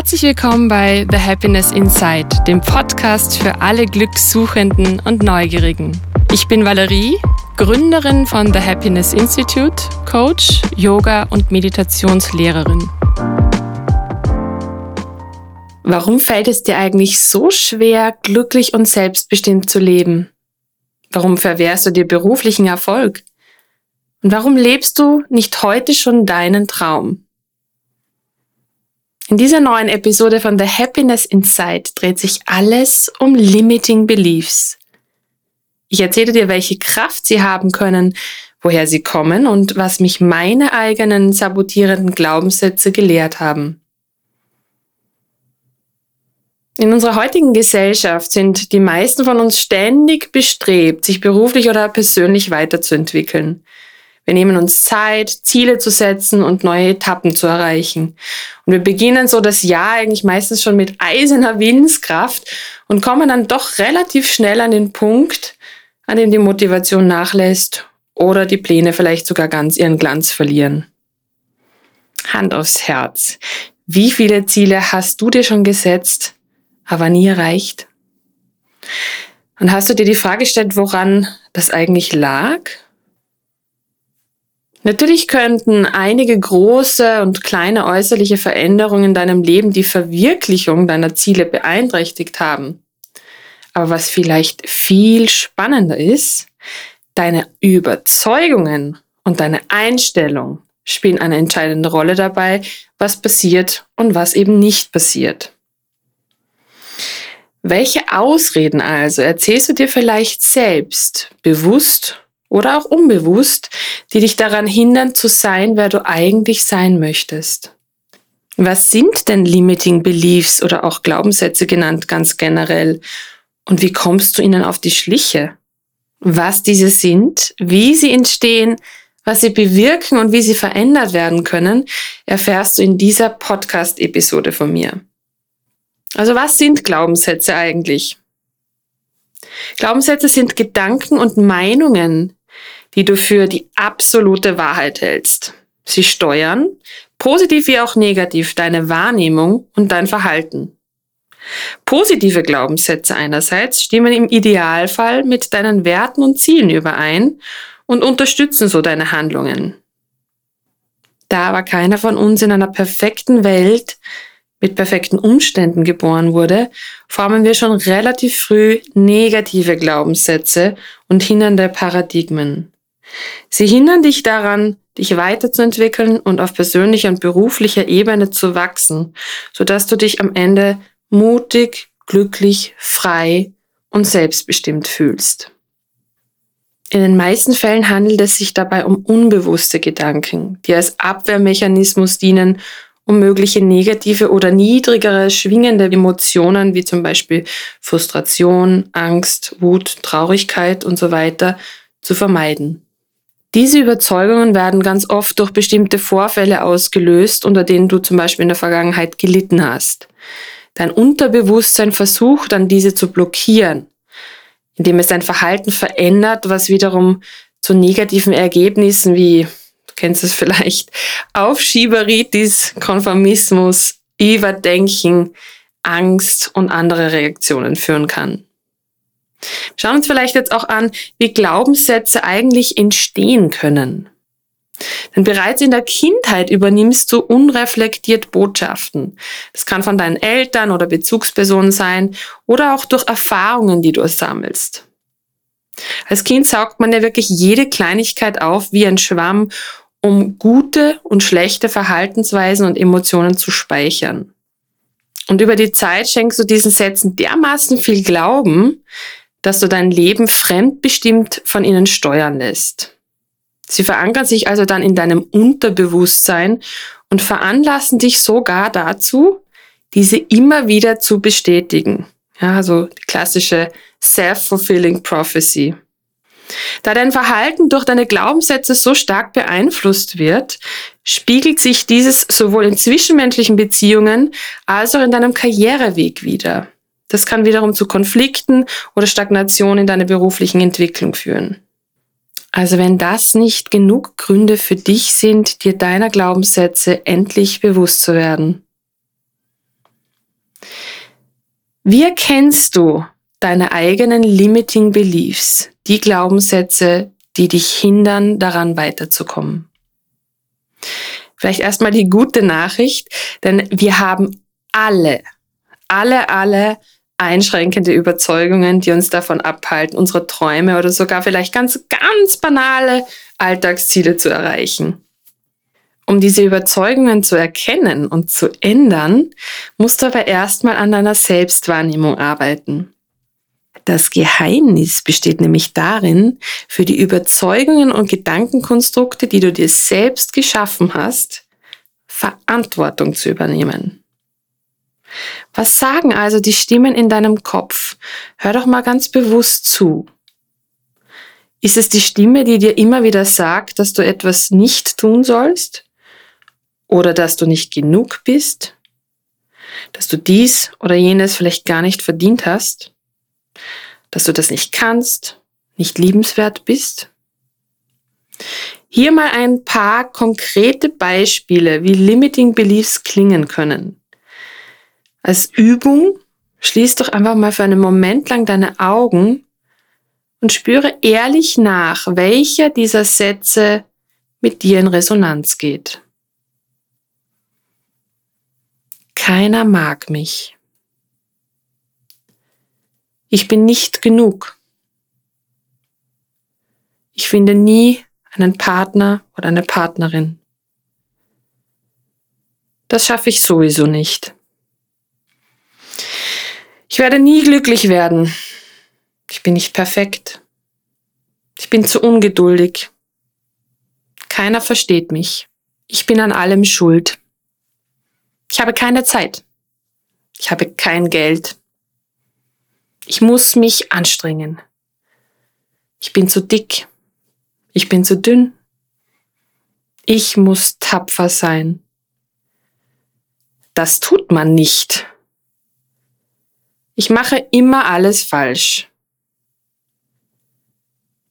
Herzlich willkommen bei The Happiness Inside, dem Podcast für alle Glückssuchenden und Neugierigen. Ich bin Valerie, Gründerin von The Happiness Institute, Coach, Yoga und Meditationslehrerin. Warum fällt es dir eigentlich so schwer, glücklich und selbstbestimmt zu leben? Warum verwehrst du dir beruflichen Erfolg? Und warum lebst du nicht heute schon deinen Traum? In dieser neuen Episode von The Happiness Inside dreht sich alles um Limiting Beliefs. Ich erzähle dir, welche Kraft sie haben können, woher sie kommen und was mich meine eigenen sabotierenden Glaubenssätze gelehrt haben. In unserer heutigen Gesellschaft sind die meisten von uns ständig bestrebt, sich beruflich oder persönlich weiterzuentwickeln. Wir nehmen uns Zeit, Ziele zu setzen und neue Etappen zu erreichen. Und wir beginnen so das Jahr eigentlich meistens schon mit eiserner Willenskraft und kommen dann doch relativ schnell an den Punkt, an dem die Motivation nachlässt oder die Pläne vielleicht sogar ganz ihren Glanz verlieren. Hand aufs Herz. Wie viele Ziele hast du dir schon gesetzt, aber nie erreicht? Und hast du dir die Frage gestellt, woran das eigentlich lag? Natürlich könnten einige große und kleine äußerliche Veränderungen in deinem Leben die Verwirklichung deiner Ziele beeinträchtigt haben. Aber was vielleicht viel spannender ist, deine Überzeugungen und deine Einstellung spielen eine entscheidende Rolle dabei, was passiert und was eben nicht passiert. Welche Ausreden also erzählst du dir vielleicht selbst, bewusst oder auch unbewusst, die dich daran hindern zu sein, wer du eigentlich sein möchtest. Was sind denn Limiting Beliefs oder auch Glaubenssätze genannt ganz generell? Und wie kommst du ihnen auf die Schliche? Was diese sind, wie sie entstehen, was sie bewirken und wie sie verändert werden können, erfährst du in dieser Podcast-Episode von mir. Also was sind Glaubenssätze eigentlich? Glaubenssätze sind Gedanken und Meinungen, die du für die absolute Wahrheit hältst. Sie steuern, positiv wie auch negativ, deine Wahrnehmung und dein Verhalten. Positive Glaubenssätze einerseits stimmen im Idealfall mit deinen Werten und Zielen überein und unterstützen so deine Handlungen. Da aber keiner von uns in einer perfekten Welt mit perfekten Umständen geboren wurde, formen wir schon relativ früh negative Glaubenssätze und hindernde Paradigmen. Sie hindern dich daran, dich weiterzuentwickeln und auf persönlicher und beruflicher Ebene zu wachsen, sodass du dich am Ende mutig, glücklich, frei und selbstbestimmt fühlst. In den meisten Fällen handelt es sich dabei um unbewusste Gedanken, die als Abwehrmechanismus dienen, um mögliche negative oder niedrigere schwingende Emotionen wie zum Beispiel Frustration, Angst, Wut, Traurigkeit und so weiter zu vermeiden. Diese Überzeugungen werden ganz oft durch bestimmte Vorfälle ausgelöst, unter denen du zum Beispiel in der Vergangenheit gelitten hast. Dein Unterbewusstsein versucht dann diese zu blockieren, indem es dein Verhalten verändert, was wiederum zu negativen Ergebnissen wie, du kennst es vielleicht, Aufschieberitis, Konformismus, Überdenken, Angst und andere Reaktionen führen kann. Schauen uns vielleicht jetzt auch an, wie Glaubenssätze eigentlich entstehen können. Denn bereits in der Kindheit übernimmst du unreflektiert Botschaften. Das kann von deinen Eltern oder Bezugspersonen sein oder auch durch Erfahrungen, die du sammelst. Als Kind saugt man ja wirklich jede Kleinigkeit auf wie ein Schwamm, um gute und schlechte Verhaltensweisen und Emotionen zu speichern. Und über die Zeit schenkst du diesen Sätzen dermaßen viel Glauben, dass du dein Leben fremdbestimmt von ihnen steuern lässt. Sie verankern sich also dann in deinem Unterbewusstsein und veranlassen dich sogar dazu, diese immer wieder zu bestätigen. Ja, also die klassische Self-Fulfilling Prophecy. Da dein Verhalten durch deine Glaubenssätze so stark beeinflusst wird, spiegelt sich dieses sowohl in zwischenmenschlichen Beziehungen als auch in deinem Karriereweg wieder. Das kann wiederum zu Konflikten oder Stagnation in deiner beruflichen Entwicklung führen. Also wenn das nicht genug Gründe für dich sind, dir deiner Glaubenssätze endlich bewusst zu werden. Wie erkennst du deine eigenen limiting beliefs, die Glaubenssätze, die dich hindern, daran weiterzukommen? Vielleicht erstmal die gute Nachricht, denn wir haben alle, alle, alle einschränkende Überzeugungen, die uns davon abhalten, unsere Träume oder sogar vielleicht ganz, ganz banale Alltagsziele zu erreichen. Um diese Überzeugungen zu erkennen und zu ändern, musst du aber erstmal an deiner Selbstwahrnehmung arbeiten. Das Geheimnis besteht nämlich darin, für die Überzeugungen und Gedankenkonstrukte, die du dir selbst geschaffen hast, Verantwortung zu übernehmen. Was sagen also die Stimmen in deinem Kopf? Hör doch mal ganz bewusst zu. Ist es die Stimme, die dir immer wieder sagt, dass du etwas nicht tun sollst? Oder dass du nicht genug bist? Dass du dies oder jenes vielleicht gar nicht verdient hast? Dass du das nicht kannst, nicht liebenswert bist? Hier mal ein paar konkrete Beispiele, wie Limiting Beliefs klingen können. Als Übung schließ doch einfach mal für einen Moment lang deine Augen und spüre ehrlich nach, welcher dieser Sätze mit dir in Resonanz geht. Keiner mag mich. Ich bin nicht genug. Ich finde nie einen Partner oder eine Partnerin. Das schaffe ich sowieso nicht. Ich werde nie glücklich werden. Ich bin nicht perfekt. Ich bin zu ungeduldig. Keiner versteht mich. Ich bin an allem schuld. Ich habe keine Zeit. Ich habe kein Geld. Ich muss mich anstrengen. Ich bin zu dick. Ich bin zu dünn. Ich muss tapfer sein. Das tut man nicht. Ich mache immer alles falsch.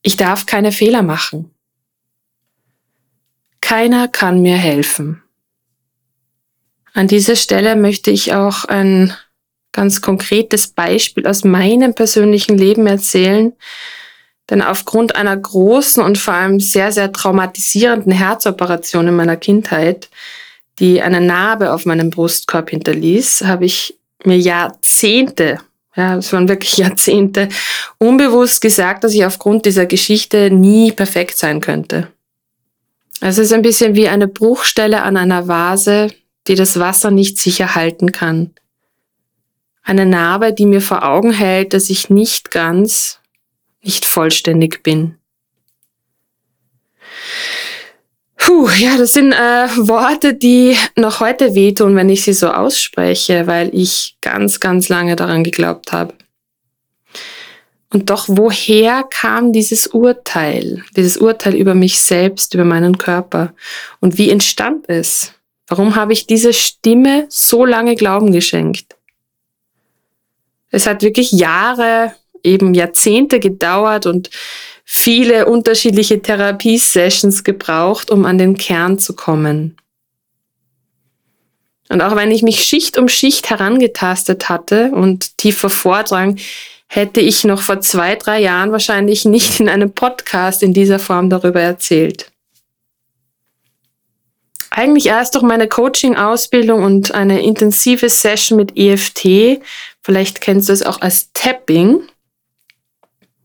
Ich darf keine Fehler machen. Keiner kann mir helfen. An dieser Stelle möchte ich auch ein ganz konkretes Beispiel aus meinem persönlichen Leben erzählen. Denn aufgrund einer großen und vor allem sehr, sehr traumatisierenden Herzoperation in meiner Kindheit, die eine Narbe auf meinem Brustkorb hinterließ, habe ich mir Jahrzehnte ja, es waren wirklich Jahrzehnte unbewusst gesagt, dass ich aufgrund dieser Geschichte nie perfekt sein könnte. Es ist ein bisschen wie eine Bruchstelle an einer Vase, die das Wasser nicht sicher halten kann. Eine Narbe, die mir vor Augen hält, dass ich nicht ganz, nicht vollständig bin. Puh, ja, das sind äh, Worte, die noch heute wehtun, wenn ich sie so ausspreche, weil ich ganz, ganz lange daran geglaubt habe. Und doch, woher kam dieses Urteil, dieses Urteil über mich selbst, über meinen Körper? Und wie entstand es? Warum habe ich diese Stimme so lange Glauben geschenkt? Es hat wirklich Jahre, eben Jahrzehnte gedauert und viele unterschiedliche Therapiesessions gebraucht, um an den Kern zu kommen. Und auch wenn ich mich Schicht um Schicht herangetastet hatte und tiefer vordrang, hätte ich noch vor zwei, drei Jahren wahrscheinlich nicht in einem Podcast in dieser Form darüber erzählt. Eigentlich erst durch meine Coaching-Ausbildung und eine intensive Session mit EFT, vielleicht kennst du es auch als Tapping,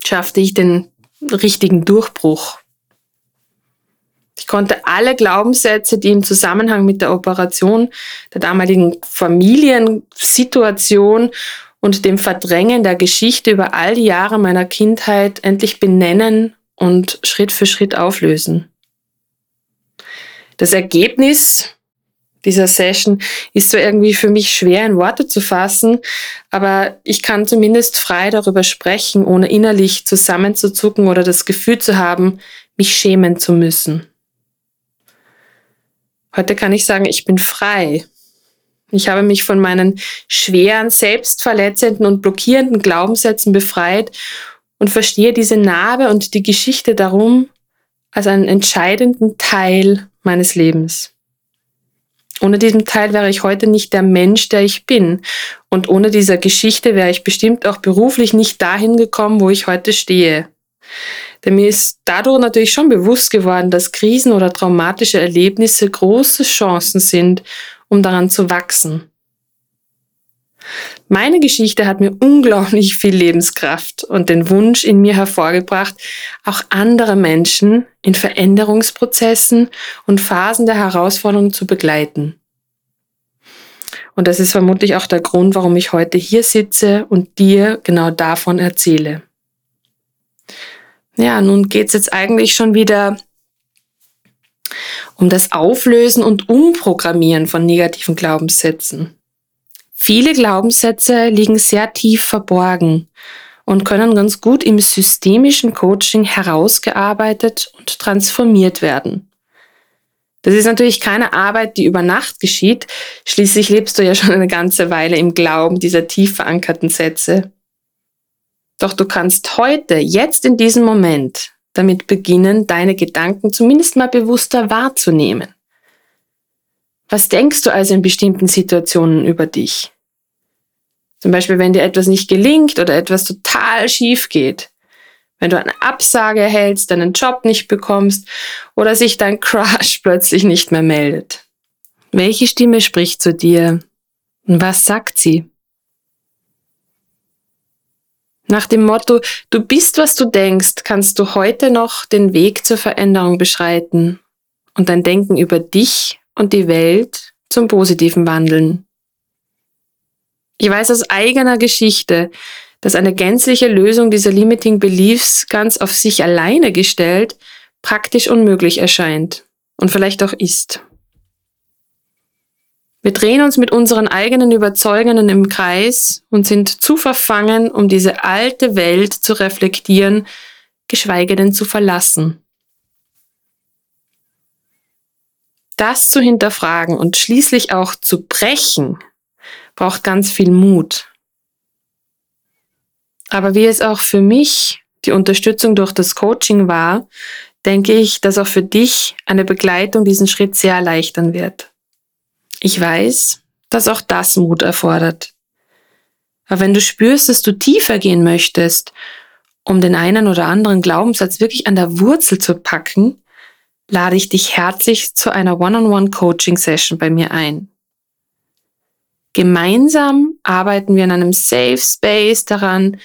schaffte ich den richtigen Durchbruch. Ich konnte alle Glaubenssätze, die im Zusammenhang mit der Operation, der damaligen Familiensituation und dem Verdrängen der Geschichte über all die Jahre meiner Kindheit endlich benennen und Schritt für Schritt auflösen. Das Ergebnis dieser Session ist so irgendwie für mich schwer in Worte zu fassen, aber ich kann zumindest frei darüber sprechen, ohne innerlich zusammenzuzucken oder das Gefühl zu haben, mich schämen zu müssen. Heute kann ich sagen, ich bin frei. Ich habe mich von meinen schweren, selbstverletzenden und blockierenden Glaubenssätzen befreit und verstehe diese Narbe und die Geschichte darum als einen entscheidenden Teil meines Lebens. Ohne diesen Teil wäre ich heute nicht der Mensch, der ich bin. Und ohne diese Geschichte wäre ich bestimmt auch beruflich nicht dahin gekommen, wo ich heute stehe. Denn mir ist dadurch natürlich schon bewusst geworden, dass Krisen oder traumatische Erlebnisse große Chancen sind, um daran zu wachsen. Meine Geschichte hat mir unglaublich viel Lebenskraft und den Wunsch in mir hervorgebracht, auch andere Menschen in Veränderungsprozessen und Phasen der Herausforderung zu begleiten. Und das ist vermutlich auch der Grund, warum ich heute hier sitze und dir genau davon erzähle. Ja, nun geht's jetzt eigentlich schon wieder um das Auflösen und Umprogrammieren von negativen Glaubenssätzen. Viele Glaubenssätze liegen sehr tief verborgen und können ganz gut im systemischen Coaching herausgearbeitet und transformiert werden. Das ist natürlich keine Arbeit, die über Nacht geschieht. Schließlich lebst du ja schon eine ganze Weile im Glauben dieser tief verankerten Sätze. Doch du kannst heute, jetzt in diesem Moment, damit beginnen, deine Gedanken zumindest mal bewusster wahrzunehmen. Was denkst du also in bestimmten Situationen über dich? Zum Beispiel, wenn dir etwas nicht gelingt oder etwas total schief geht. Wenn du eine Absage erhältst, deinen Job nicht bekommst oder sich dein Crush plötzlich nicht mehr meldet. Welche Stimme spricht zu dir? Und was sagt sie? Nach dem Motto, du bist, was du denkst, kannst du heute noch den Weg zur Veränderung beschreiten und dein Denken über dich und die Welt zum Positiven wandeln. Ich weiß aus eigener Geschichte, dass eine gänzliche Lösung dieser Limiting Beliefs ganz auf sich alleine gestellt praktisch unmöglich erscheint und vielleicht auch ist. Wir drehen uns mit unseren eigenen Überzeugungen im Kreis und sind zu verfangen, um diese alte Welt zu reflektieren, geschweige denn zu verlassen. Das zu hinterfragen und schließlich auch zu brechen, braucht ganz viel Mut. Aber wie es auch für mich die Unterstützung durch das Coaching war, denke ich, dass auch für dich eine Begleitung diesen Schritt sehr erleichtern wird. Ich weiß, dass auch das Mut erfordert. Aber wenn du spürst, dass du tiefer gehen möchtest, um den einen oder anderen Glaubenssatz wirklich an der Wurzel zu packen, lade ich dich herzlich zu einer One-on-One-Coaching-Session bei mir ein. Gemeinsam arbeiten wir in einem Safe Space daran,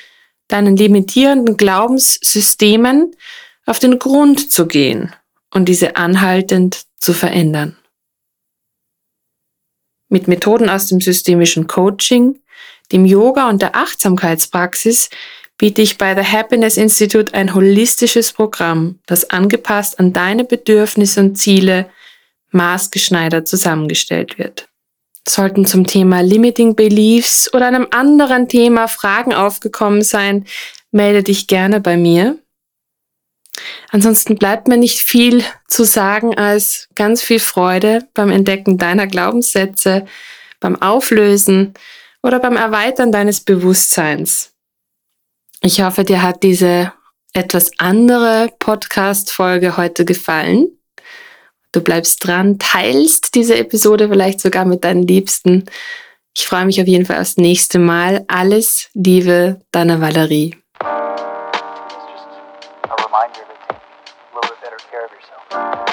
deinen limitierenden Glaubenssystemen auf den Grund zu gehen und diese anhaltend zu verändern mit Methoden aus dem systemischen Coaching, dem Yoga und der Achtsamkeitspraxis biete ich bei The Happiness Institute ein holistisches Programm, das angepasst an deine Bedürfnisse und Ziele maßgeschneidert zusammengestellt wird. Sollten zum Thema Limiting Beliefs oder einem anderen Thema Fragen aufgekommen sein, melde dich gerne bei mir. Ansonsten bleibt mir nicht viel zu sagen als ganz viel Freude beim Entdecken deiner Glaubenssätze, beim Auflösen oder beim Erweitern deines Bewusstseins. Ich hoffe, dir hat diese etwas andere Podcast-Folge heute gefallen. Du bleibst dran, teilst diese Episode vielleicht sogar mit deinen Liebsten. Ich freue mich auf jeden Fall aufs nächste Mal. Alles Liebe, deine Valerie. this feeling.